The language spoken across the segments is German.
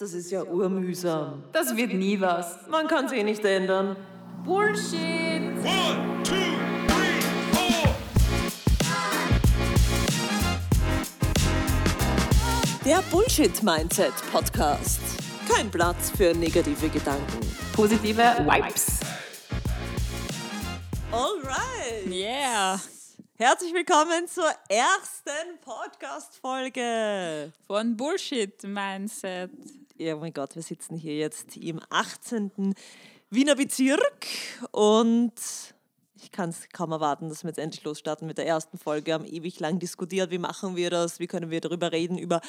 Das ist ja urmühsam. Das wird nie was. Man kann es eh nicht ändern. Bullshit. One, two, three, four. Der Bullshit Mindset Podcast. Kein Platz für negative Gedanken. Positive Vibes. Alright. Yeah. Herzlich willkommen zur ersten Podcast-Folge. Von Bullshit Mindset. Ja, oh mein Gott, wir sitzen hier jetzt im 18. Wiener Bezirk und ich kann es kaum erwarten, dass wir jetzt endlich losstarten mit der ersten Folge. Wir haben ewig lang diskutiert, wie machen wir das, wie können wir darüber reden, über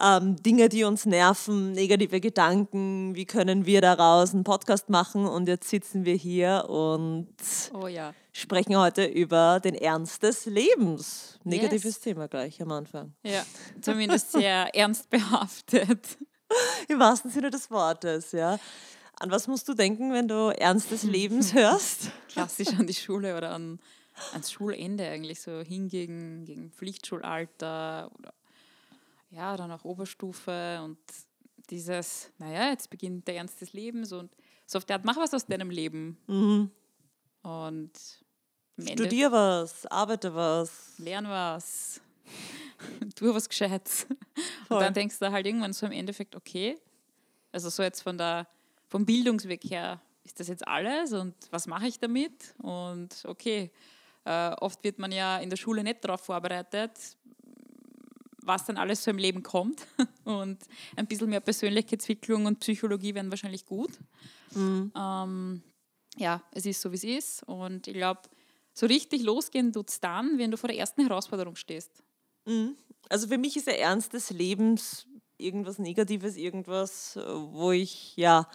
ähm, Dinge, die uns nerven, negative Gedanken, wie können wir daraus einen Podcast machen und jetzt sitzen wir hier und Oh ja. sprechen heute über den Ernst des Lebens. Negatives Yes. Thema gleich am Anfang. Ja. Zumindest sehr ernst behaftet. Im wahrsten Sinne des Wortes, ja. An was musst du denken, wenn du Ernst des Lebens hörst? Klassisch an die Schule oder an, ans Schulende eigentlich so hingegen gegen Pflichtschulalter oder ja, dann auch Oberstufe und dieses, naja, jetzt beginnt der Ernst des Lebens und so auf der Art, mach was aus deinem Leben. Und am Ende Studier was, arbeite was. lern was, tu was Gescheites. Voll. Und dann denkst du halt irgendwann so im Endeffekt, okay, also so jetzt von der, vom Bildungsweg her, ist das jetzt alles und was mache ich damit? Und okay, äh, oft wird man ja in der Schule nicht darauf vorbereitet, was dann alles so im Leben kommt. Und ein bisschen mehr Persönlichkeitsentwicklung und Psychologie wären wahrscheinlich gut. Ähm, ja, es ist so, wie es ist. Und ich glaube, so richtig losgehen tut es dann, wenn du vor der ersten Herausforderung stehst. Also für mich ist der Ernst des Lebens irgendwas Negatives, irgendwas, äh, wo ich ja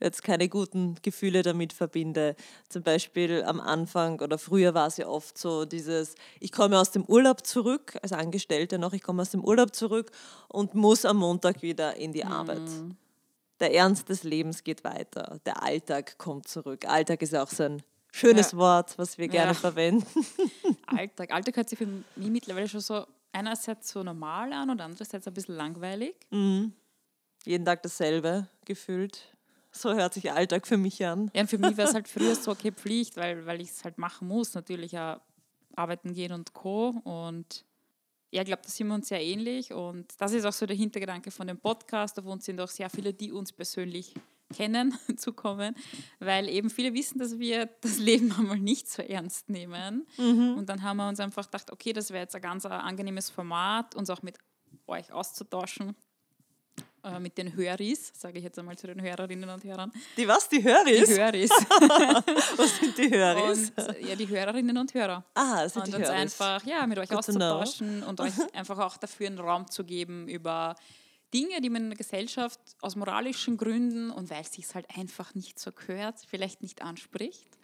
jetzt keine guten Gefühle damit verbinde. Zum Beispiel am Anfang oder früher war es ja oft so dieses, ich komme aus dem Urlaub zurück, als Angestellte noch, ich komme aus dem Urlaub zurück und muss am Montag wieder in die Arbeit. Der Ernst des Lebens geht weiter. Der Alltag kommt zurück. Alltag ist auch so ein schönes Ja. Wort, was wir gerne Ja. verwenden. Alltag. Alltag hört sich für mich mittlerweile schon so einerseits so normal an und andererseits ein bisschen langweilig. Jeden Tag dasselbe gefühlt. So hört sich Alltag für mich an. Ja, für mich wäre es halt früher so, okay, Pflicht, weil, weil ich es halt machen muss, natürlich ja arbeiten gehen und Co. Und ja, ich glaube, da sind wir uns sehr ähnlich. Und das ist auch so der Hintergedanke von dem Podcast. Auf uns sind auch sehr viele, die uns persönlich kennen, zukommen, weil eben viele wissen, dass wir das Leben einmal nicht so ernst nehmen. Und dann haben wir uns einfach gedacht, okay, das wäre jetzt ein ganz angenehmes Format, uns auch mit euch auszutauschen, äh, mit den Höris, sage ich jetzt einmal zu den Hörerinnen und Hörern. Die was? Die Höris? Die Höris. Was sind die Höris? Und ja, die Hörerinnen und Hörer. Ah, das sind Und die uns Höris. einfach ja, mit euch Good auszutauschen und euch einfach auch dafür einen Raum zu geben über Dinge, die man in der Gesellschaft aus moralischen Gründen und weil es sich halt einfach nicht so gehört, vielleicht nicht anspricht.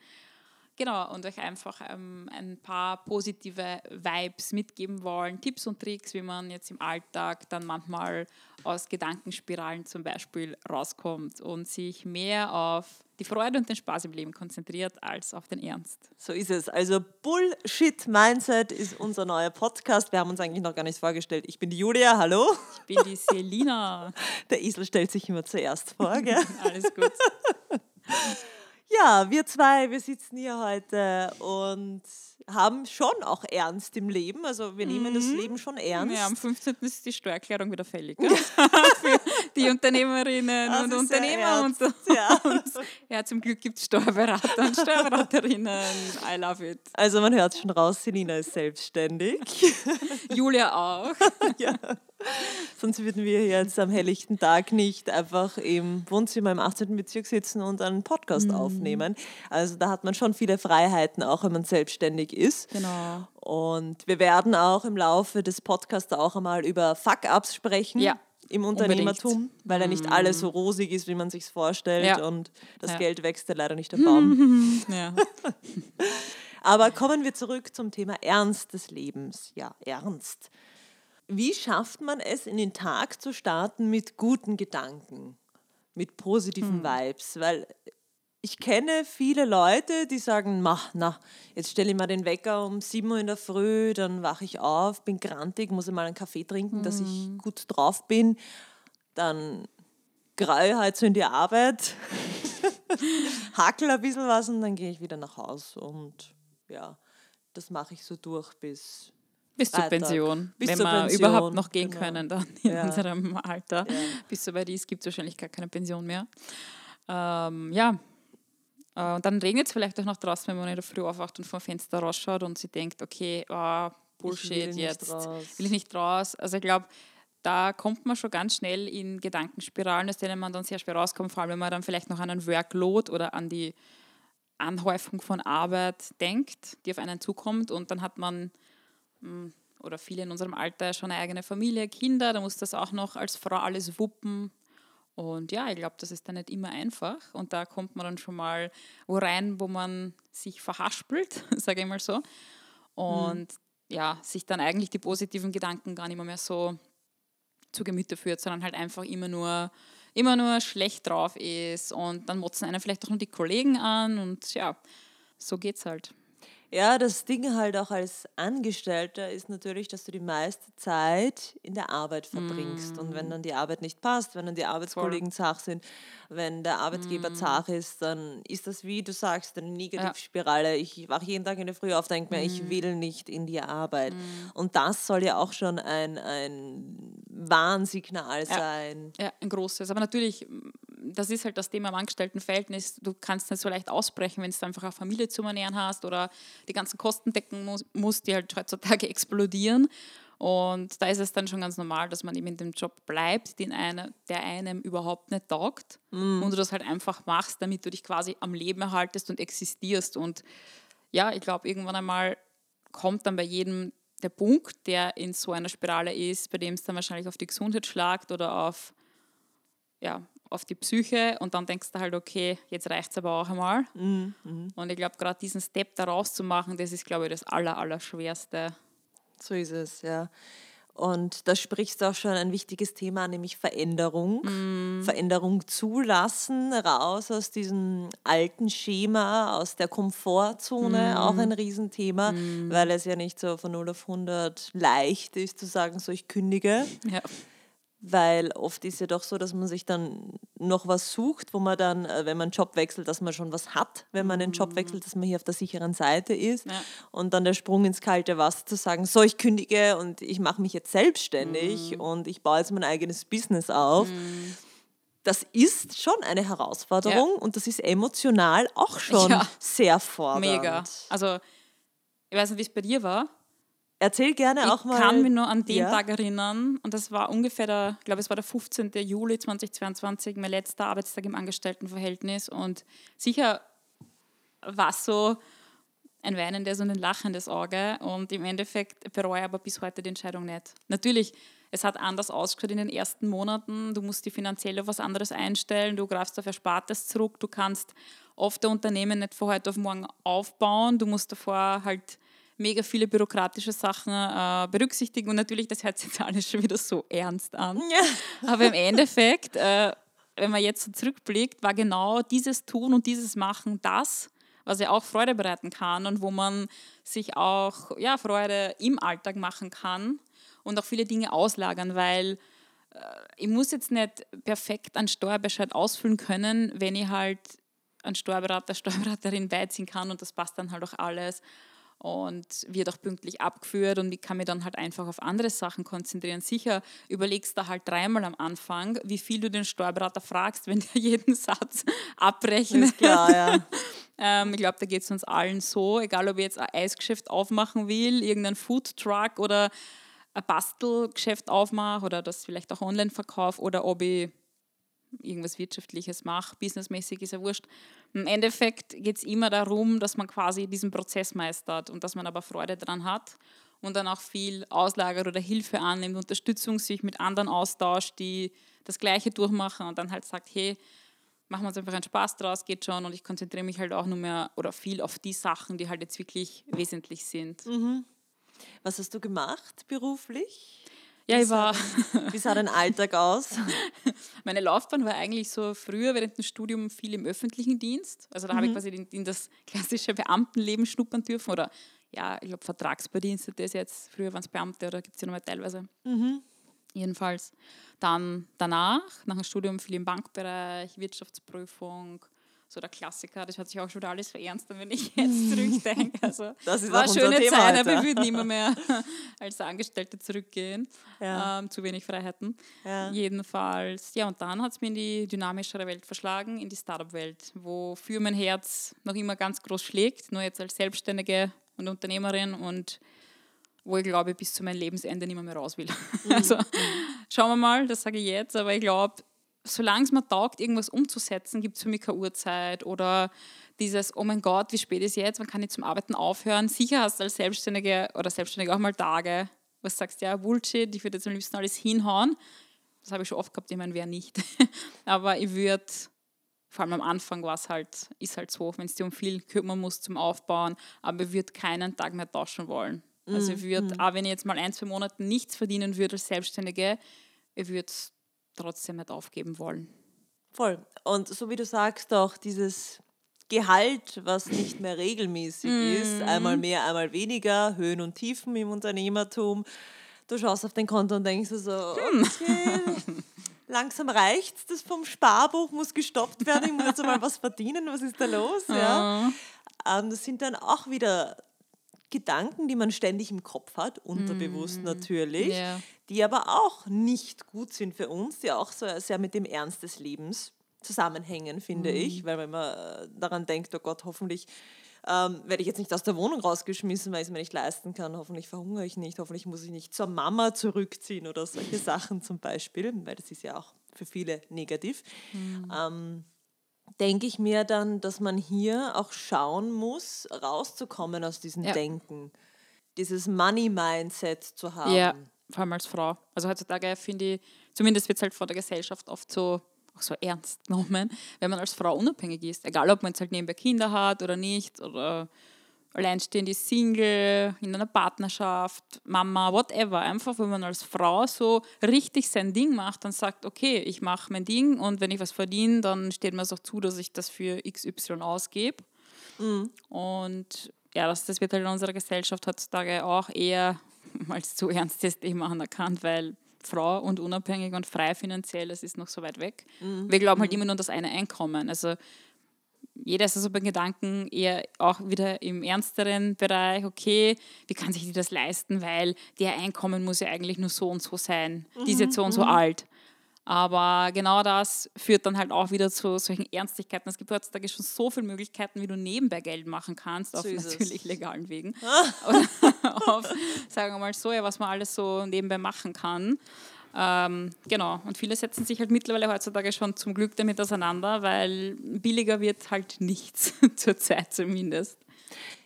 Genau, und euch einfach ähm, ein paar positive Vibes mitgeben wollen, Tipps und Tricks, wie man jetzt im Alltag dann manchmal aus Gedankenspiralen zum Beispiel rauskommt und sich mehr auf die Freude und den Spaß im Leben konzentriert als auf den Ernst. So ist es. Also Bullshit Mindset ist unser neuer Podcast. Wir haben uns eigentlich noch gar nicht vorgestellt. Ich bin die Julia, hallo. Ich bin die Selina. Der Esel stellt sich immer zuerst vor, gell? Alles gut. Ja, wir zwei, wir sitzen hier heute und haben schon auch Ernst im Leben. Also wir nehmen das Leben schon ernst. Ja, am 15. ist die Steuererklärung wieder fällig. Gell? Für die Unternehmerinnen Das und Unternehmer. Und, ja. und ja, zum Glück gibt es Steuerberater und Steuerberaterinnen. I love it. Also man hört schon raus, Selina ist selbstständig. Julia auch. ja. Sonst würden wir jetzt am helllichten Tag nicht einfach im Wohnzimmer im 18. Bezirk sitzen und einen Podcast aufnehmen. Also da hat man schon viele Freiheiten, auch wenn man selbstständig ist. Genau. Und wir werden auch im Laufe des Podcasts auch einmal über Fuck-Ups sprechen. Ja, Im Unternehmertum, weil ja nicht alles so rosig ist, wie man sich vorstellt Ja. und das Ja. Geld wächst ja leider nicht am Baum. Ja. Aber kommen wir zurück zum Thema Ernst des Lebens. Ja, Ernst. Wie schafft man es, in den Tag zu starten mit guten Gedanken, mit positiven Vibes? Weil ich kenne viele Leute, die sagen, mach, na, jetzt stelle ich mal den Wecker um 7 Uhr in der Früh, dann wache ich auf, bin grantig, muss mal einen Kaffee trinken, dass ich gut drauf bin. Dann greie halt so in die Arbeit, hakel ein bisschen was und dann gehe ich wieder nach Hause. Und ja, das mache ich so durch bis Bis zur. Pension. Bis wenn zur wir Pension, überhaupt noch gehen genau. können dann in Ja. unserem Alter. Ja. Bis soweit ist, gibt es wahrscheinlich gar keine Pension mehr. Ähm, ja. Äh, Und dann regnet es vielleicht auch noch draußen, wenn man in der Früh aufwacht und vom Fenster rausschaut und sie denkt, okay, ah, Bullshit will jetzt, will ich nicht raus. Also ich glaube, da kommt man schon ganz schnell in Gedankenspiralen, aus denen man dann sehr schwer rauskommt, vor allem wenn man dann vielleicht noch an einen Workload oder an die Anhäufung von Arbeit denkt, die auf einen zukommt und dann hat man mh, oder viele in unserem Alter schon eine eigene Familie, Kinder, da muss das auch noch als Frau alles wuppen. Und ja, ich glaube, das ist dann nicht immer einfach. Und da kommt man dann schon mal wo rein, wo man sich verhaspelt, sage ich mal so. Und ja, sich dann eigentlich die positiven Gedanken gar nicht mehr, so zu Gemüte führt, sondern halt einfach immer nur, immer nur schlecht drauf ist. Und dann motzen einen vielleicht auch noch die Kollegen an. Und ja, so geht's halt. Ja, das Ding halt auch als Angestellter ist natürlich, dass du die meiste Zeit in der Arbeit verbringst. Und wenn dann die Arbeit nicht passt, wenn dann die Arbeitskollegen zach sind, wenn der Arbeitgeber zach ist, dann ist das, wie du sagst, eine Negativspirale. Ich wache jeden Tag in der Früh auf, denke mir, ich will nicht in die Arbeit. Und das soll ja auch schon ein, ein Warnsignal sein. Ja, ein großes. Aber natürlich, das ist halt das Thema im Angestelltenverhältnis. Du kannst nicht so leicht ausbrechen, wenn du einfach eine Familie zu ernähren hast oder die ganzen Kosten decken muss, musst, die halt heutzutage explodieren. Und da ist es dann schon ganz normal, dass man eben in dem Job bleibt, den eine, der einem überhaupt nicht taugt. Und du das halt einfach machst, damit du dich quasi am Leben erhaltest und existierst. Und ja, ich glaube, irgendwann einmal kommt dann bei jedem der Punkt, der in so einer Spirale ist, bei dem es dann wahrscheinlich auf die Gesundheit schlagt oder auf, ja, auf die Psyche und dann denkst du halt, okay, jetzt reicht es aber auch einmal. Und ich glaube, gerade diesen Step da rauszumachen, das ist, glaube ich, das Aller, Allerschwerste. So ist es, ja. Und da sprichst du auch schon ein wichtiges Thema, nämlich Veränderung. Veränderung zulassen, raus aus diesem alten Schema, aus der Komfortzone, auch ein Riesenthema, weil es ja nicht so von 0 auf 100 leicht ist zu sagen, so ich kündige. Ja. Weil oft ist ja doch so, dass man sich dann noch was sucht, wo man dann, äh, wenn man einen Job wechselt, dass man schon was hat, wenn man einen Job wechselt, dass man hier auf der sicheren Seite ist. Ja. Und dann der Sprung ins kalte Wasser zu sagen, so, ich kündige und ich mache mich jetzt selbstständig und ich baue jetzt mein eigenes Business auf. Das ist schon eine Herausforderung Ja. und das ist emotional auch schon Ja. sehr fordernd. Mega. Also, ich weiß nicht, wie es bei dir war. Erzähl gerne auch ich mal. kann mich nur an den Ja. Tag erinnern und das war ungefähr der, ich glaube, es war der 15. Juli 2022, mein letzter Arbeitstag im Angestelltenverhältnis und sicher war es so ein weinendes und ein lachendes Auge und im Endeffekt bereue ich aber bis heute die Entscheidung nicht. Natürlich, es hat anders ausgeschaut in den ersten Monaten, du musst die finanziell auf was anderes einstellen, du greifst auf Erspartes zurück, du kannst oft der Unternehmen nicht von heute auf morgen aufbauen, du musst davor halt mega viele bürokratische Sachen äh, berücksichtigen und natürlich, das hört sich jetzt alles schon wieder so ernst an. Ja. Aber im Endeffekt, äh, wenn man jetzt so zurückblickt, war genau dieses Tun und dieses Machen das, was ja auch Freude bereiten kann und wo man sich auch ja, Freude im Alltag machen kann und auch viele Dinge auslagern, weil äh, ich muss jetzt nicht perfekt einen Steuerbescheid ausfüllen können, wenn ich halt einen Steuerberater, Steuerberaterin beiziehen kann und das passt dann halt auch alles und wird auch pünktlich abgeführt und ich kann mich dann halt einfach auf andere Sachen konzentrieren. Sicher überlegst du halt dreimal am Anfang, wie viel du den Steuerberater fragst, wenn der jeden Satz abrechnet. Ist klar, ja. Ähm, ich glaube, da geht es uns allen so, egal ob ich jetzt ein Eisgeschäft aufmachen will, irgendein Foodtruck oder ein Bastelgeschäft aufmache oder das vielleicht auch online verkaufe oder ob ich irgendwas Wirtschaftliches mache, businessmäßig ist ja wurscht. Im Endeffekt geht es immer darum, dass man quasi diesen Prozess meistert und dass man aber Freude daran hat und dann auch viel auslagert oder Hilfe annimmt, Unterstützung sich mit anderen austauscht, die das Gleiche durchmachen und dann halt sagt, hey, machen wir uns einfach einen Spaß draus, geht schon und ich konzentriere mich halt auch nur mehr oder viel auf die Sachen, die halt jetzt wirklich wesentlich sind. Was hast du gemacht beruflich? Ja, ich war, Wie sah dein Alltag aus? meine Laufbahn war eigentlich so früher während dem Studium viel im öffentlichen Dienst. Also da habe ich quasi in, in das klassische Beamtenleben schnuppern dürfen oder ja, ich glaube Vertragsbedienstete ist jetzt, früher waren es Beamte oder gibt es ja noch mal teilweise. Jedenfalls. Dann danach, nach dem Studium viel im Bankbereich, Wirtschaftsprüfung, so der Klassiker. Das hört sich auch schon alles verernst wenn ich jetzt zurückdenke. Also, Das ist war auch schöne Thema Zeit, aber wir würden immer mehr als Angestellte zurückgehen. Ja. Ähm, zu wenig Freiheiten. Ja. Jedenfalls, ja, und dann hat es mir in die dynamischere Welt verschlagen, in die Startup-Welt, wofür mein Herz noch immer ganz groß schlägt, nur jetzt als Selbstständige und Unternehmerin und wo ich glaube, bis zu meinem Lebensende nicht mehr, mehr raus will. Also schauen wir mal, das sage ich jetzt, aber ich glaube, solange es mir taugt, irgendwas umzusetzen, gibt es für mich keine Uhrzeit oder dieses, oh mein Gott, wie spät ist jetzt, wann kann ich zum Arbeiten aufhören? Sicher hast du als Selbstständige oder Selbstständige auch mal Tage, wo du sagst, ja, Bullshit, ich würde jetzt am liebsten alles hinhauen. Das habe ich schon oft gehabt, ich meine, wer nicht. Aber ich würde, vor allem am Anfang war es halt, ist halt so, wenn es dir um viel kümmern muss zum Aufbauen, aber ich würde keinen Tag mehr tauschen wollen. Also ich würde, auch wenn ich jetzt mal ein, zwei Monate nichts verdienen würde als Selbstständige, ich würde es trotzdem nicht aufgeben wollen. Voll. Und so wie du sagst, auch dieses Gehalt, was nicht mehr regelmäßig ist, einmal mehr, einmal weniger, Höhen und Tiefen im Unternehmertum. Du schaust auf dein Konto und denkst so, okay, langsam reicht's, das vom Sparbuch muss gestoppt werden, ich muss jetzt mal was verdienen, was ist da los? Ja. Ähm, das sind dann auch wieder Gedanken, die man ständig im Kopf hat, unterbewusst natürlich, Ja. die aber auch nicht gut sind für uns, die auch so sehr mit dem Ernst des Lebens zusammenhängen, finde ich, weil man immer äh, daran denkt, oh Gott, hoffentlich ähm, werde ich jetzt nicht aus der Wohnung rausgeschmissen, weil ich es mir nicht leisten kann, hoffentlich verhungere ich nicht, hoffentlich muss ich nicht zur Mama zurückziehen oder solche Sachen zum Beispiel, weil das ist ja auch für viele negativ. Ähm, denke ich mir dann, dass man hier auch schauen muss, rauszukommen aus diesem Ja. Denken, dieses Money-Mindset zu haben. Ja, vor allem als Frau. Also heutzutage finde ich, zumindest wird es halt von der Gesellschaft oft so, auch so ernst genommen, wenn man als Frau unabhängig ist. Egal, ob man jetzt halt nebenbei Kinder hat oder nicht oder alleinstehend ist, Single, in einer Partnerschaft, Mama, whatever. Einfach, wenn man als Frau so richtig sein Ding macht und sagt, okay, ich mache mein Ding und wenn ich was verdiene, dann steht mir es auch zu, dass ich das für XY ausgebe. Und ja, das, das wird halt in unserer Gesellschaft heutzutage auch eher als zu ernstes Thema anerkannt, weil Frau und unabhängig und frei finanziell, das ist noch so weit weg. Wir glauben halt immer nur an das eine Einkommen. Also jeder ist also beim Gedanken eher auch wieder im ernsteren Bereich, okay, wie kann sich die das leisten, weil der Einkommen muss ja eigentlich nur so und so sein, die ist jetzt so und so alt. Aber genau das führt dann halt auch wieder zu solchen Ernstigkeiten. Es gibt heutzutage schon so viele Möglichkeiten, wie du nebenbei Geld machen kannst, auf So es. natürlich legalen Wegen. Oder auf, sagen wir mal so, ja, was man alles so nebenbei machen kann. Ähm, genau, und viele setzen sich halt mittlerweile heutzutage schon zum Glück damit auseinander, weil billiger wird halt nichts, zurzeit zumindest.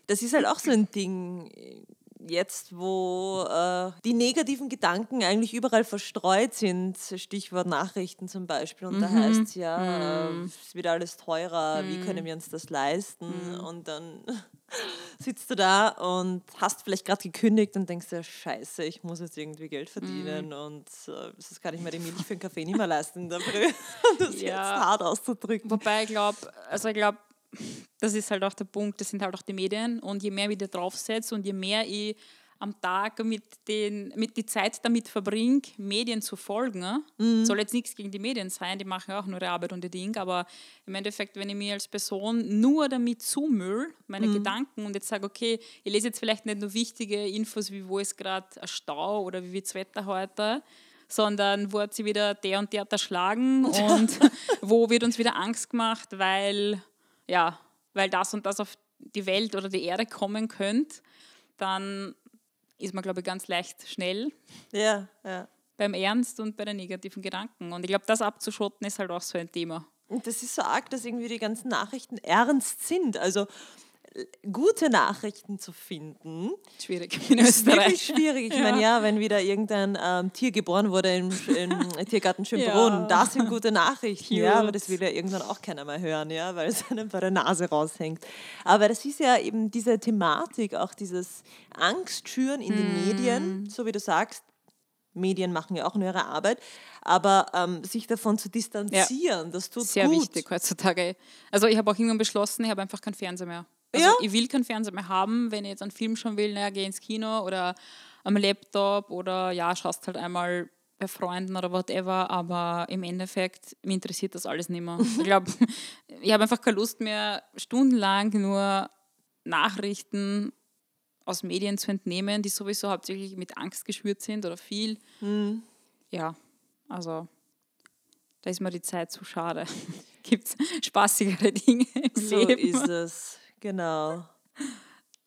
Das ist halt auch so ein Ding jetzt, wo äh, die negativen Gedanken eigentlich überall verstreut sind. Stichwort Nachrichten zum Beispiel. Und da heißt es ja, äh, es wird alles teurer, wie können wir uns das leisten? Und dann sitzt du da und hast vielleicht gerade gekündigt und denkst dir, scheiße, ich muss jetzt irgendwie Geld verdienen und äh, das kann ich mir die Milch für einen Kaffee nicht mehr leisten in der Früh. Um das Ja. jetzt hart auszudrücken. Wobei ich glaube, also ich glaube, das ist halt auch der Punkt, das sind halt auch die Medien und je mehr ich da draufsetze und je mehr ich am Tag mit, den, mit die Zeit damit verbringe, Medien zu folgen. ne? Soll jetzt nichts gegen die Medien sein, die machen ja auch nur ihre Arbeit und ihr Ding, aber im Endeffekt, wenn ich mir als Person nur damit zumüll, meine Gedanken und jetzt sage, okay, ich lese jetzt vielleicht nicht nur wichtige Infos, wie wo ist gerade ein Stau oder wie wird das Wetter heute, sondern wo hat sie wieder der und der erschlagen und wo wird uns wieder Angst gemacht, weil, ja, weil das und das auf die Welt oder die Erde kommen könnte, dann ist man, glaube ich, ganz leicht schnell Ja, ja. beim Ernst und bei den negativen Gedanken. Und ich glaube, das abzuschotten ist halt auch so ein Thema. Und das ist so arg, dass irgendwie die ganzen Nachrichten ernst sind. Also gute Nachrichten zu finden, Schwierig in ist wirklich Österreich. schwierig. Ich meine, ja, wenn wieder irgendein ähm, Tier geboren wurde im, im Tiergarten Schönbrunn, Ja. das sind gute Nachrichten. Ja, Cute. aber das will ja irgendwann auch keiner mehr hören, ja, weil es einem bei der Nase raushängt. Aber das ist ja eben diese Thematik, auch dieses Angstschüren in Mhm. den Medien, so wie du sagst. Medien machen ja auch nur ihre Arbeit, aber ähm, sich davon zu distanzieren, das tut Sehr gut. wichtig heutzutage. Also ich habe auch irgendwann beschlossen, ich habe einfach keinen Fernseher mehr. Also Ja? ich will keinen Fernseher mehr haben, wenn ich jetzt einen Film schauen will, naja, geh ins Kino oder am Laptop oder ja, schaust halt einmal bei Freunden oder whatever, aber im Endeffekt, mich interessiert das alles nicht mehr. Ich glaube, ich habe einfach keine Lust mehr, stundenlang nur Nachrichten aus Medien zu entnehmen, die sowieso hauptsächlich mit Angst geschürt sind oder viel. Ja, also da ist mir die Zeit zu schade. Gibt es spaßigere Dinge im So Leben? ist es, genau.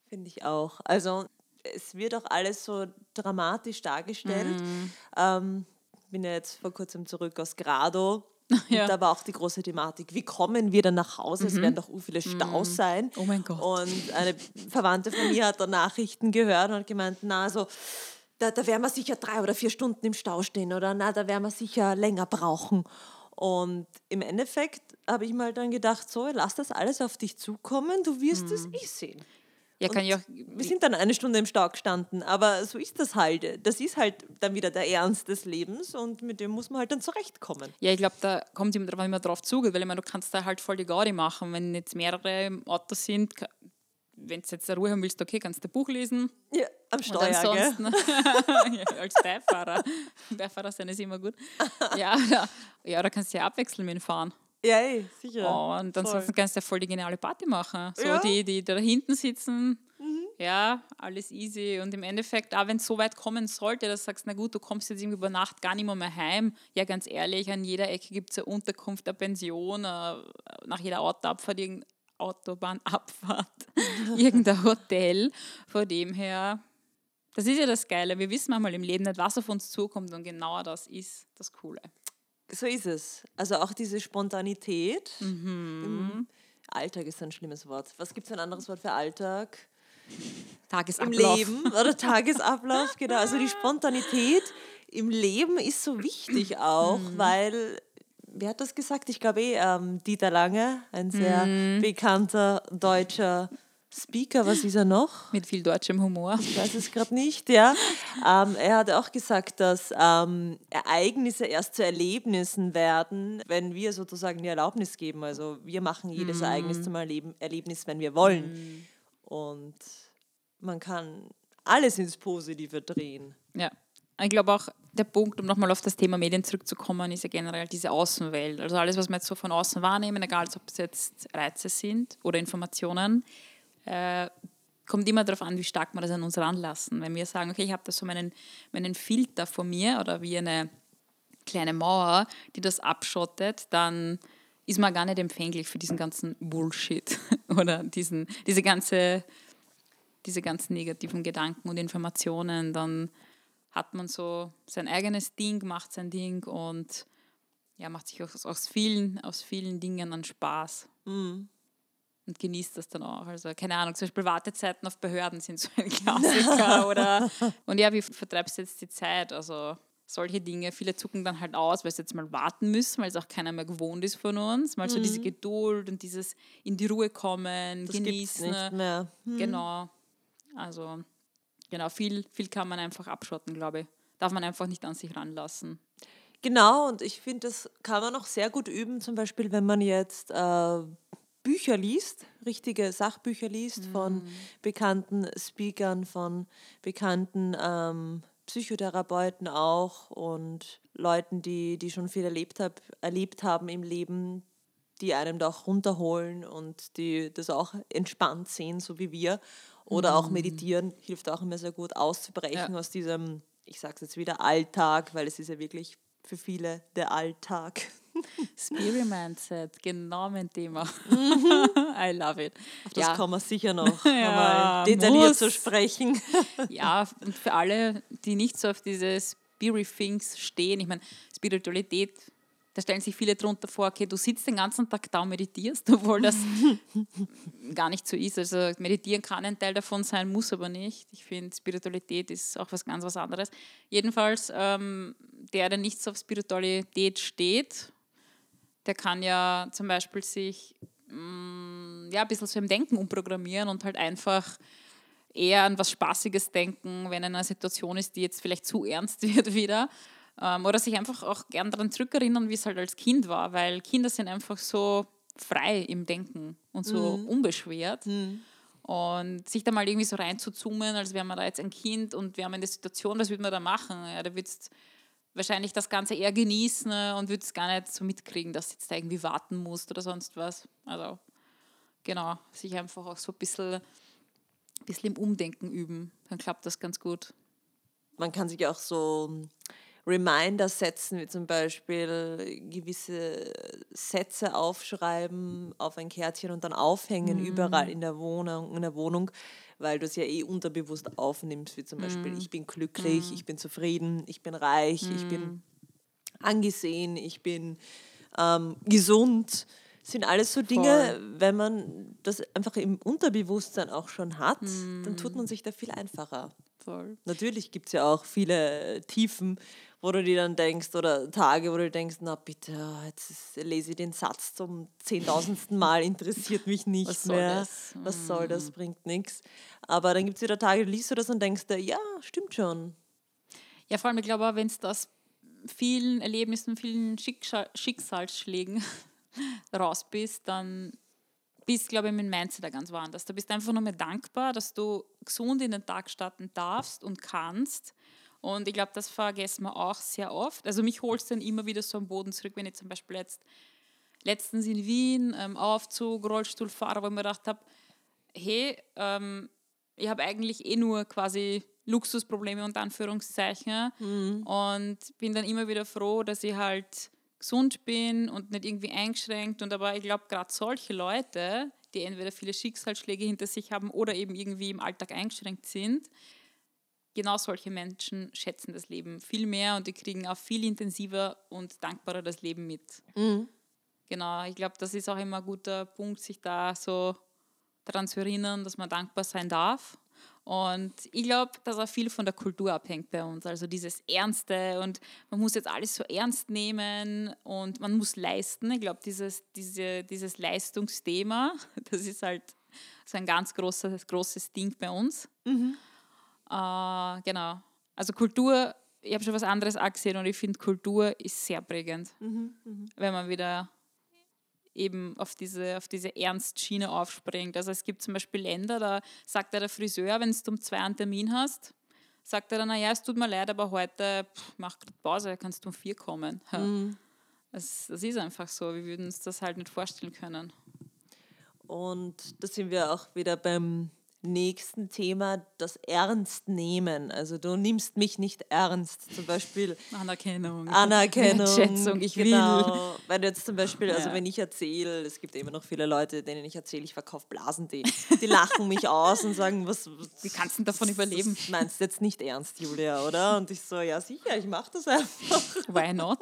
Finde ich auch. Also es wird auch alles so dramatisch dargestellt. Mhm. Ähm, bin ja jetzt vor kurzem zurück aus Grado. Ja. Und da war auch die große Thematik, wie kommen wir dann nach Hause? Es werden doch u viele Staus sein. Oh mein Gott. Und eine Verwandte von mir hat da Nachrichten gehört und hat gemeint, na, also da, da werden wir sicher drei oder vier Stunden im Stau stehen oder na, da werden wir sicher länger brauchen. Und im Endeffekt habe ich mal dann gedacht, so, lass das alles auf dich zukommen, du wirst es eh sehen. Ja, kann ich auch. Wir sind dann eine Stunde im Stau gestanden, aber so ist das halt. Das ist halt dann wieder der Ernst des Lebens und mit dem muss man halt dann zurechtkommen. Ja, ich glaube, da kommt immer drauf, immer drauf zugeht, weil ich meine, du kannst da halt voll die Gaudi machen. Wenn jetzt mehrere im Auto sind, wenn du jetzt eine Ruhe haben willst, okay, kannst du ein Buch lesen. Ja, am Und Steuer, gell? ansonsten, ja, als Beifahrer. Beifahrer sein ist immer gut. Ja, oder, ja, oder kannst du ja abwechseln mit dem Fahren. Ja, ey, sicher. Und ansonsten kannst du ja voll die geniale Party machen. So Ja. Mhm. die, die da hinten sitzen, ja, alles easy. Und im Endeffekt, auch wenn es so weit kommen sollte, dass du sagst, na gut, du kommst jetzt irgendwie über Nacht gar nicht mehr, mehr heim. Ja, ganz ehrlich, an jeder Ecke gibt es eine Unterkunft, eine Pension, äh, nach jeder Autoabfahrt, irgendeine Autobahnabfahrt, irgendein Hotel. Von dem her, das ist ja das Geile. Wir wissen manchmal im Leben nicht, was auf uns zukommt und genau das ist das Coole. So ist es. Also auch diese Spontanität. Mhm. Im Alltag ist ein schlimmes Wort. Was gibt es ein anderes Wort für Alltag? Im Tagesablauf. Leben oder Tagesablauf, genau. Also die Spontanität im Leben ist so wichtig auch, Mhm. weil, wer hat das gesagt? Ich glaube eh ähm, Dieter Lange, ein sehr Mhm. bekannter deutscher Speaker. Was ist er noch? Mit viel deutschem Humor. Ich weiß es gerade nicht, ja. Ähm, er hat auch gesagt, dass ähm, Ereignisse erst zu Erlebnissen werden, wenn wir sozusagen die Erlaubnis geben. Also wir machen jedes Mhm. Ereignis zum Erleben, Erlebnis, wenn wir wollen. Und man kann alles ins Positive drehen. Ja. Ich glaube auch, der Punkt, um nochmal auf das Thema Medien zurückzukommen, ist ja generell diese Außenwelt. Also alles, was wir jetzt so von außen wahrnehmen, egal ob es jetzt Reize sind oder Informationen, äh, kommt immer darauf an, wie stark wir das an uns ranlassen. Wenn wir sagen, okay, ich habe da so meinen, meinen Filter vor mir oder wie eine kleine Mauer, die das abschottet, dann ist man gar nicht empfänglich für diesen ganzen Bullshit oder diesen, diese ganze diese ganzen negativen Gedanken und Informationen, dann hat man so sein eigenes Ding, macht sein Ding und ja, macht sich aus, aus, vielen, aus vielen Dingen einen Spaß. Und genießt das dann auch. Also, keine Ahnung, zum Beispiel Wartezeiten auf Behörden sind so ein Klassiker. oder, und ja, wie vertreibst du jetzt die Zeit? Also, solche Dinge. Viele zucken dann halt aus, weil sie jetzt mal warten müssen, weil es auch keiner mehr gewohnt ist von uns. Mal so diese Geduld und dieses in die Ruhe kommen, Das gibt's genießen. nicht mehr. Genau. Also, genau, viel, viel kann man einfach abschotten, glaube ich. Darf man einfach nicht an sich ranlassen. Genau, und ich finde, das kann man auch sehr gut üben, zum Beispiel, wenn man jetzt äh, Bücher liest, richtige Sachbücher liest von bekannten Speakern, von bekannten ähm, Psychotherapeuten auch und Leuten, die, die schon viel erlebt, hab, erlebt haben im Leben, die einem da auch runterholen und die das auch entspannt sehen, so wie wir. Oder auch meditieren hilft auch immer sehr gut auszubrechen Ja. aus diesem, ich sage es jetzt wieder, Alltag, weil es ist ja wirklich für viele der Alltag. Spirit Mindset, genau mein Thema. I love it. Auf das ja, kommen wir sicher noch Ja, detailliert muss. zu sprechen. ja, und für alle, die nicht so auf diese Spirit Things stehen, ich meine, Spiritualität, da stellen sich viele drunter vor, okay, du sitzt den ganzen Tag da und meditierst, obwohl das gar nicht so ist. Also meditieren kann ein Teil davon sein, muss aber nicht. Ich finde, Spiritualität ist auch was ganz was anderes. Jedenfalls, ähm, der, der nicht so auf Spiritualität steht, der kann ja zum Beispiel sich mm, ja, ein bisschen so im Denken umprogrammieren und halt einfach eher an was Spaßiges denken, wenn eine Situation ist, die jetzt vielleicht zu ernst wird wieder. Ähm, oder sich einfach auch gern daran zurückerinnern, wie es halt als Kind war, weil Kinder sind einfach so frei im Denken und so unbeschwert. Und sich da mal irgendwie so reinzuzoomen, als wäre man da jetzt ein Kind und wir haben eine Situation, was würde man da machen? Ja, da würdest wahrscheinlich das Ganze eher genießen und würde es gar nicht so mitkriegen, dass du jetzt da irgendwie warten musst oder sonst was. Also genau, sich einfach auch so ein bisschen, bisschen im Umdenken üben. Dann klappt das ganz gut. Man kann sich auch so Reminder setzen, wie zum Beispiel gewisse Sätze aufschreiben auf ein Kärtchen und dann aufhängen überall in der Wohnung, in der Wohnung, weil du es ja eh unterbewusst aufnimmst, wie zum Beispiel ich bin glücklich, ich bin zufrieden, ich bin reich, ich bin angesehen, ich bin ähm, gesund. Sind alles so Dinge, wenn man das einfach im Unterbewusstsein auch schon hat, dann tut man sich da viel einfacher. Voll. Natürlich gibt es ja auch viele Tiefen, wo du dir dann denkst, oder Tage, wo du denkst, na bitte, jetzt ist, lese ich den Satz zum zehntausendsten Mal, interessiert mich nicht Was soll mehr. das? Was soll das, bringt nichts. Aber dann gibt es wieder Tage, da liest du das und denkst dir, ja, stimmt schon. Ja, vor allem, ich glaube, wenn es das vielen Erlebnissen, vielen Schicksal Schicksalsschlägen raus bist, dann bist, glaube ich, mit Mindset da ganz woanders. Da bist du einfach nur mehr dankbar, dass du gesund in den Tag starten darfst und kannst. Und ich glaube, das vergessen wir auch sehr oft. Also mich holt es dann immer wieder so am Boden zurück, wenn ich zum Beispiel jetzt letztens in Wien ähm, Aufzug, Rollstuhl fahre, wo ich mir gedacht habe, hey, ähm, ich habe eigentlich eh nur quasi Luxusprobleme unter Anführungszeichen. Und bin dann immer wieder froh, dass ich halt gesund bin und nicht irgendwie eingeschränkt. Und aber ich glaube gerade solche Leute, die entweder viele Schicksalsschläge hinter sich haben oder eben irgendwie im Alltag eingeschränkt sind, genau solche Menschen schätzen das Leben viel mehr und die kriegen auch viel intensiver und dankbarer das Leben mit. Genau, ich glaube, das ist auch immer ein guter Punkt, sich da so daran zu erinnern, dass man dankbar sein darf. Und ich glaube, dass auch viel von der Kultur abhängt bei uns. Also dieses Ernste und man muss jetzt alles so ernst nehmen und man muss leisten. Ich glaube, dieses, diese, dieses Leistungsthema, das ist halt so ein ganz großes, großes Ding bei uns. Äh, genau. Also Kultur, ich habe schon was anderes angesehen und ich finde, Kultur ist sehr prägend, wenn man wieder eben auf diese, auf diese Ernstschiene aufspringt. Also es gibt zum Beispiel Länder, da sagt der Friseur, wenn du um zwei einen Termin hast, sagt er dann, naja, es tut mir leid, aber heute pff, mach grad Pause, kannst du um vier kommen. Ja. Das, das ist einfach so, wir würden uns das halt nicht vorstellen können. Und da sind wir auch wieder beim nächsten Thema, das Ernstnehmen. Also du nimmst mich nicht ernst. Zum Beispiel Anerkennung. Anerkennung. Wertschätzung, ich will. genau. Weil du jetzt zum Beispiel, also Ja. wenn ich erzähle, es gibt immer noch viele Leute, denen ich erzähle, ich verkaufe Blasentee. Die lachen mich aus und sagen, was, Wie kannst du davon überleben? Das meinst du jetzt nicht ernst, Julia, oder? Und ich so, ja sicher, ich mache das einfach. Why not?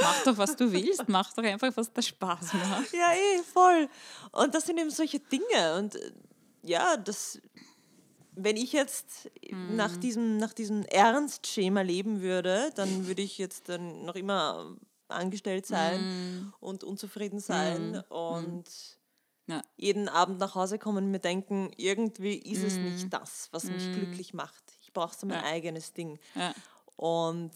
Mach doch, was du willst. Mach doch einfach, was dir Spaß macht. Ja, eh, voll. Und das sind eben solche Dinge. Und äh, ja, das, wenn ich jetzt nach, diesem, nach diesem Ernstschema leben würde, dann würde ich jetzt dann noch immer angestellt sein und unzufrieden sein und Ja. jeden Abend nach Hause kommen und mir denken, irgendwie ist es nicht das, was mich glücklich macht. Ich brauche so mein Ja. eigenes Ding. Ja. Und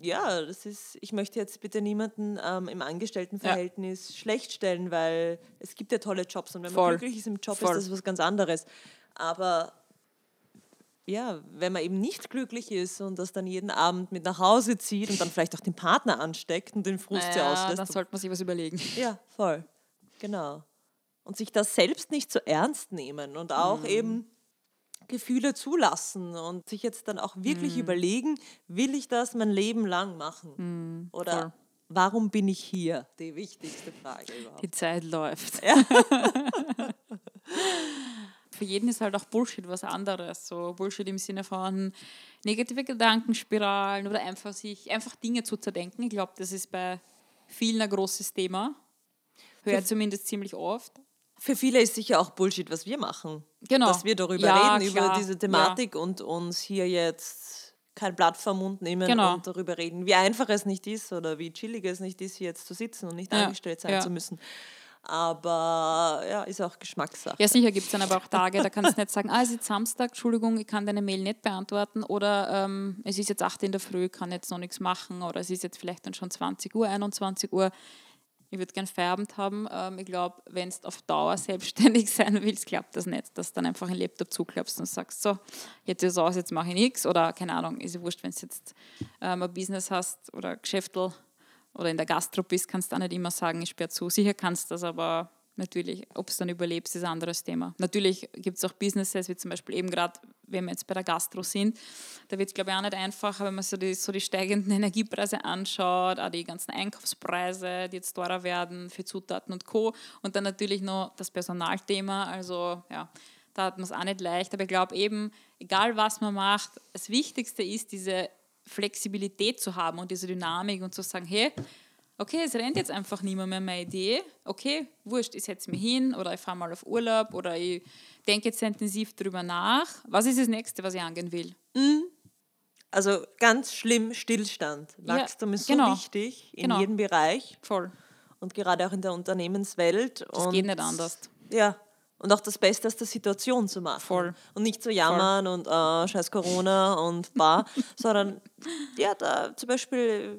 ja, das ist, ich möchte jetzt bitte niemanden ähm, im Angestelltenverhältnis schlecht stellen, weil es gibt ja tolle Jobs und wenn Voll. man glücklich ist im Job, Voll. ist das was ganz anderes. Aber ja, wenn man eben nicht glücklich ist und das dann jeden Abend mit nach Hause zieht und dann vielleicht auch den Partner ansteckt und den Frust ja Ja, auslässt. dann sollte man sich was überlegen. Ja, voll. Genau. Und sich das selbst nicht so ernst nehmen und auch eben Gefühle zulassen und sich jetzt dann auch wirklich überlegen, will ich das mein Leben lang machen? Oder voll. warum bin ich hier? Die wichtigste Frage überhaupt. Die Zeit läuft. Für jeden ist halt auch Bullshit was anderes. So Bullshit im Sinne von negative Gedankenspiralen oder einfach sich einfach Dinge zu zerdenken. Ich glaube, das ist bei vielen ein großes Thema. Ich zumindest ziemlich oft. Für viele ist sicher auch Bullshit, was wir machen. Genau. Dass wir darüber Ja, reden, über klar. diese Thematik und uns hier jetzt kein Blatt vom Mund nehmen Genau. und darüber reden, wie einfach es nicht ist oder wie chillig es nicht ist, hier jetzt zu sitzen und nicht Ja, angestellt sein ja. zu müssen. Aber ja, ist auch Geschmackssache. Ja, sicher gibt es dann aber auch Tage, da kannst du nicht sagen, ah, es ist Samstag, Entschuldigung, ich kann deine Mail nicht beantworten oder ähm, es ist jetzt 8 in der Früh, kann jetzt noch nichts machen oder es ist jetzt vielleicht dann schon 20 Uhr, 21 Uhr. Ich würde gern Feierabend haben. Ähm, ich glaube, wenn du auf Dauer selbstständig sein willst, klappt das nicht, dass du dann einfach einen Laptop zuklappst und sagst, so, jetzt ist es aus, jetzt mache ich nichts. Oder keine Ahnung, ist ja wurscht, wenn du jetzt ähm, ein Business hast oder ein Geschäftel oder in der Gastro bist, kannst du auch nicht immer sagen, ich sperre zu. Sicher kannst du das, aber natürlich, ob es dann überlebst, ist ein anderes Thema. Natürlich gibt es auch Businesses, wie zum Beispiel eben gerade, wenn wir jetzt bei der Gastro sind, da wird es, glaube ich, auch nicht einfacher, wenn man so die, so die steigenden Energiepreise anschaut, auch die ganzen Einkaufspreise, die jetzt teurer werden für Zutaten und Co. Und dann natürlich noch das Personalthema, also ja, da hat man es auch nicht leicht, aber ich glaube eben, egal was man macht, das Wichtigste ist, diese Flexibilität zu haben und diese Dynamik und zu sagen, hey, okay, es rennt jetzt einfach nicht mehr, meine Idee. Okay, wurscht, ich setze mich hin oder ich fahre mal auf Urlaub oder ich denke jetzt intensiv darüber nach. Was ist das Nächste, was ich angehen will? Also ganz schlimm Stillstand. Ja, Wachstum ist genau. so wichtig in Genau. jedem Bereich Voll. und gerade auch in der Unternehmenswelt. Das und geht nicht anders. Ja. Und auch das Beste aus der Situation zu machen. Voll. Und nicht zu jammern und äh, scheiß Corona und bar, sondern ja, da zum Beispiel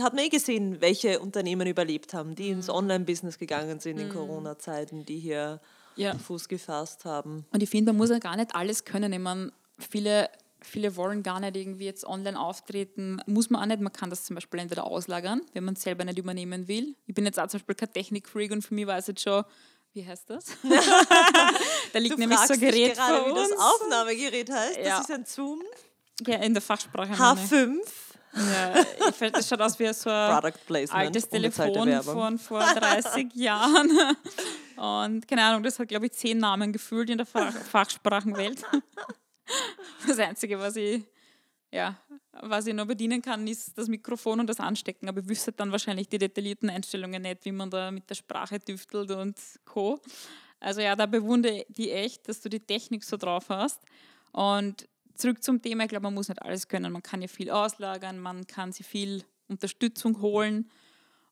hat man eh gesehen, welche Unternehmen überlebt haben, die Mhm. ins Online-Business gegangen sind in Corona-Zeiten, die hier Ja. Fuß gefasst haben. Und ich finde, man muss ja gar nicht alles können. Ich meine, viele, viele wollen gar nicht irgendwie jetzt online auftreten. Muss man auch nicht. Man kann das zum Beispiel entweder auslagern, wenn man es selber nicht übernehmen will. Ich bin jetzt auch zum Beispiel kein Technikfreak und für mich war es jetzt schon, wie heißt das? da liegt Du nämlich so ein Gerät gerade, vor wie das uns. Aufnahmegerät heißt. Ja. Das ist ein Zoom Ja, in der Fachsprache. meine ich. H5 Ja, ich find, das schaut aus wie so ein altes Telefon von vor 30 Jahren. Und keine Ahnung, das hat, glaube ich, zehn Namen gefühlt in der Fach Fachsprachenwelt. Das Einzige, was ich, ja, was ich noch bedienen kann, ist das Mikrofon und das Anstecken. Aber ich wüsste dann wahrscheinlich die detaillierten Einstellungen nicht, wie man da mit der Sprache tüftelt und Co. Also ja, da bewundere ich die echt, dass du die Technik so drauf hast. Und zurück zum Thema, ich glaube, man muss nicht alles können. Man kann ja viel auslagern, man kann sich viel Unterstützung holen.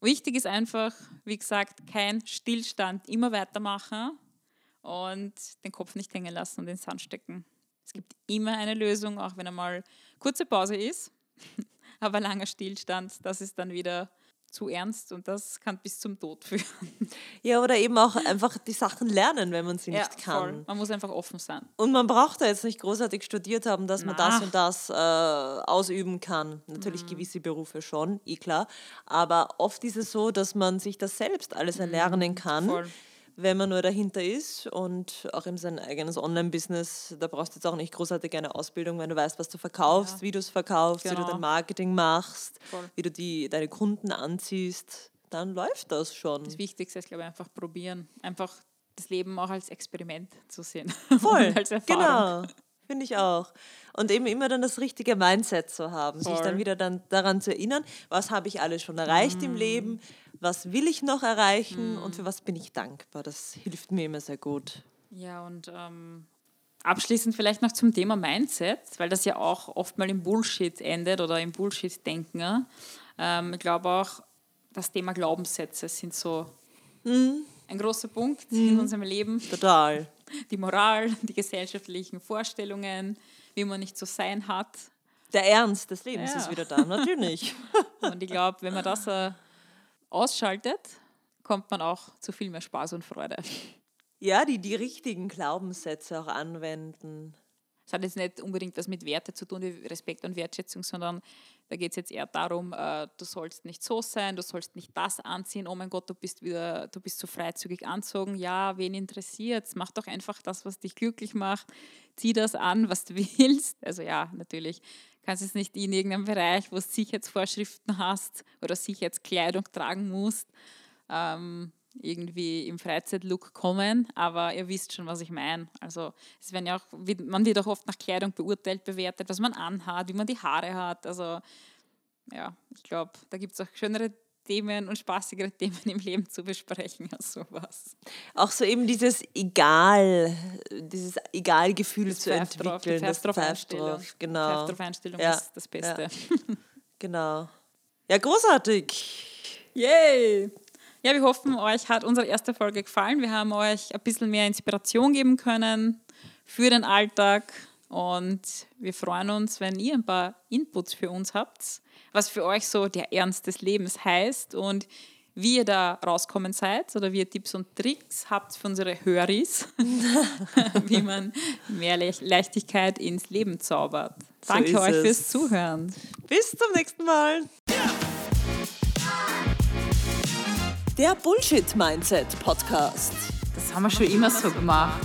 Wichtig ist einfach, wie gesagt, kein Stillstand, immer weitermachen und den Kopf nicht hängen lassen und in den Sand stecken. Es gibt immer eine Lösung, auch wenn einmal kurze Pause ist, aber langer Stillstand, das ist dann wieder zu ernst und das kann bis zum Tod führen. Ja, oder eben auch einfach die Sachen lernen, wenn man sie nicht voll. kann. Man muss einfach offen sein. Und man braucht da jetzt nicht großartig studiert haben, dass man Na. das und das äh, ausüben kann. Natürlich Mhm. gewisse Berufe schon, eh klar. Aber oft ist es so, dass man sich das selbst alles erlernen kann, Mhm. Voll. Wenn man nur dahinter ist und auch in sein eigenes Online-Business. Da brauchst du jetzt auch nicht großartig eine Ausbildung, wenn du weißt, was du verkaufst, wie du es verkaufst, wie du Genau. dein Marketing machst, Voll. wie du die, deine Kunden anziehst. Dann läuft das schon. Das Wichtigste ist, glaube ich, einfach probieren. Einfach das Leben auch als Experiment zu sehen. Voll, Und als Erfahrung. genau. Finde ich auch. Und eben immer dann das richtige Mindset zu haben, sich Voll. dann wieder dann daran zu erinnern, was habe ich alles schon erreicht Mm. im Leben, was will ich noch erreichen und für was bin ich dankbar. Das hilft mir immer sehr gut. Ja, und ähm, abschließend vielleicht noch zum Thema Mindset, weil das ja auch oft mal im Bullshit endet oder im Bullshit-Denken. Ähm, ich glaube auch, das Thema Glaubenssätze sind so ein großer Punkt in unserem Leben. Total. Die Moral, die gesellschaftlichen Vorstellungen, wie man nicht zu sein hat. Der Ernst des Lebens Ja. ist wieder da, natürlich. Und ich glaube, wenn man das äh, ausschaltet, kommt man auch zu viel mehr Spaß und Freude. ja, die die richtigen Glaubenssätze auch anwenden. Es hat jetzt nicht unbedingt was mit Werte zu tun, wie Respekt und Wertschätzung, sondern da geht es jetzt eher darum, äh, du sollst nicht so sein, du sollst nicht das anziehen, oh mein Gott, du bist wieder, du bist zu freizügig anzogen. Ja, wen interessiert Mach doch einfach das, was dich glücklich macht. Zieh das an, was du willst. Also ja, natürlich kannst es nicht in irgendeinem Bereich, wo du Sicherheitsvorschriften hast oder Sicherheitskleidung tragen musst, ähm, irgendwie im Freizeitlook kommen, aber ihr wisst schon, was ich meine. Also es werden ja auch, man wird auch oft nach Kleidung beurteilt, bewertet, was man anhat, wie man die Haare hat. Also ja, ich glaube, da gibt es auch schönere Themen und spaßigere Themen im Leben zu besprechen als sowas. Auch so eben dieses Egal, dieses Egal-Gefühl zu drauf, die entwickeln. Drauf Pfeift Einstellung. drauf, Genau. Drauf Einstellung Ja, ist das Beste. ja. Genau. Ja, großartig. Yay! Ja, wir hoffen, euch hat unsere erste Folge gefallen. Wir haben euch ein bisschen mehr Inspiration geben können für den Alltag. Und wir freuen uns, wenn ihr ein paar Inputs für uns habt, was für euch so der Ernst des Lebens heißt und wie ihr da rauskommen seid oder wie ihr Tipps und Tricks habt für unsere Höris, wie man mehr Le Leichtigkeit ins Leben zaubert. Danke so euch es. fürs Zuhören. Bis zum nächsten Mal der Bullshit Mindset Podcast. Das haben wir schon immer so gemacht.